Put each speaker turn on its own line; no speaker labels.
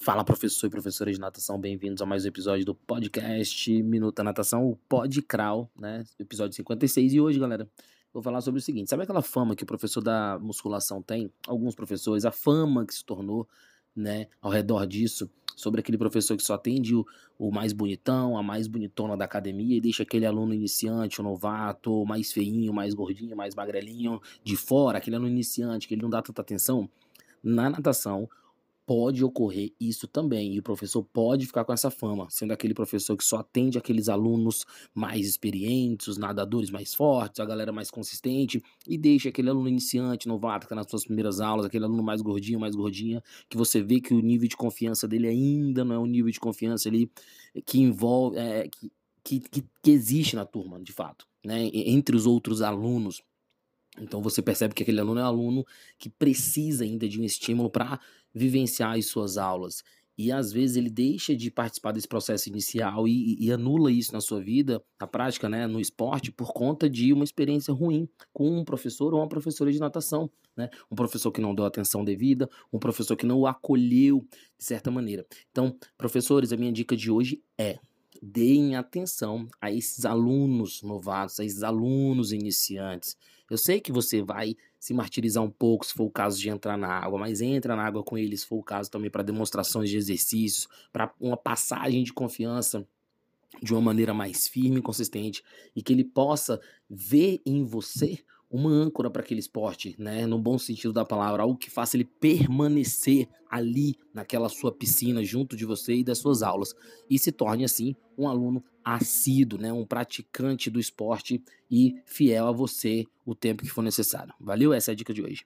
Fala, professor e professora de natação, bem-vindos a mais um episódio do podcast Minuta Natação, o Podcral, né? Episódio 56. E hoje, galera, vou falar sobre o seguinte: sabe aquela fama que o professor da musculação tem? Alguns professores, a fama que se tornou, né, ao redor disso, sobre aquele professor que só atende o, o mais bonitão, a mais bonitona da academia e deixa aquele aluno iniciante, o novato, mais feinho, mais gordinho, mais magrelinho de fora, aquele aluno iniciante que ele não dá tanta atenção. Na natação, pode ocorrer isso também, e o professor pode ficar com essa fama, sendo aquele professor que só atende aqueles alunos mais experientes, os nadadores mais fortes, a galera mais consistente, e deixa aquele aluno iniciante, novato, que tá nas suas primeiras aulas, aquele aluno mais gordinho, mais gordinha, que você vê que o nível de confiança dele ainda não é um nível de confiança ali que envolve, é, que, que, que existe na turma, de fato, né, entre os outros alunos. Então você percebe que aquele aluno é um aluno que precisa ainda de um estímulo para vivenciar as suas aulas. E às vezes ele deixa de participar desse processo inicial e, e, anula isso na sua vida, na prática, né, no esporte, por conta de uma experiência ruim com um professor ou uma professora de natação. Né? Um professor que não deu atenção devida, um professor que não o acolheu de certa maneira. Então, professores, a minha dica de hoje é deem atenção a esses alunos novatos, a esses alunos iniciantes. Eu sei que você vai se martirizar um pouco se for o caso de entrar na água, mas entra na água com eles se for o caso também para demonstrações de exercícios, para uma passagem de confiança de uma maneira mais firme e consistente e que ele possa ver em você uma âncora para aquele esporte, né? No bom sentido da palavra, algo que faça ele permanecer ali naquela sua piscina junto de você e das suas aulas e se torne assim um aluno assíduo, né? Um praticante do esporte e fiel a você o tempo que for necessário. Valeu? Essa é a dica de hoje.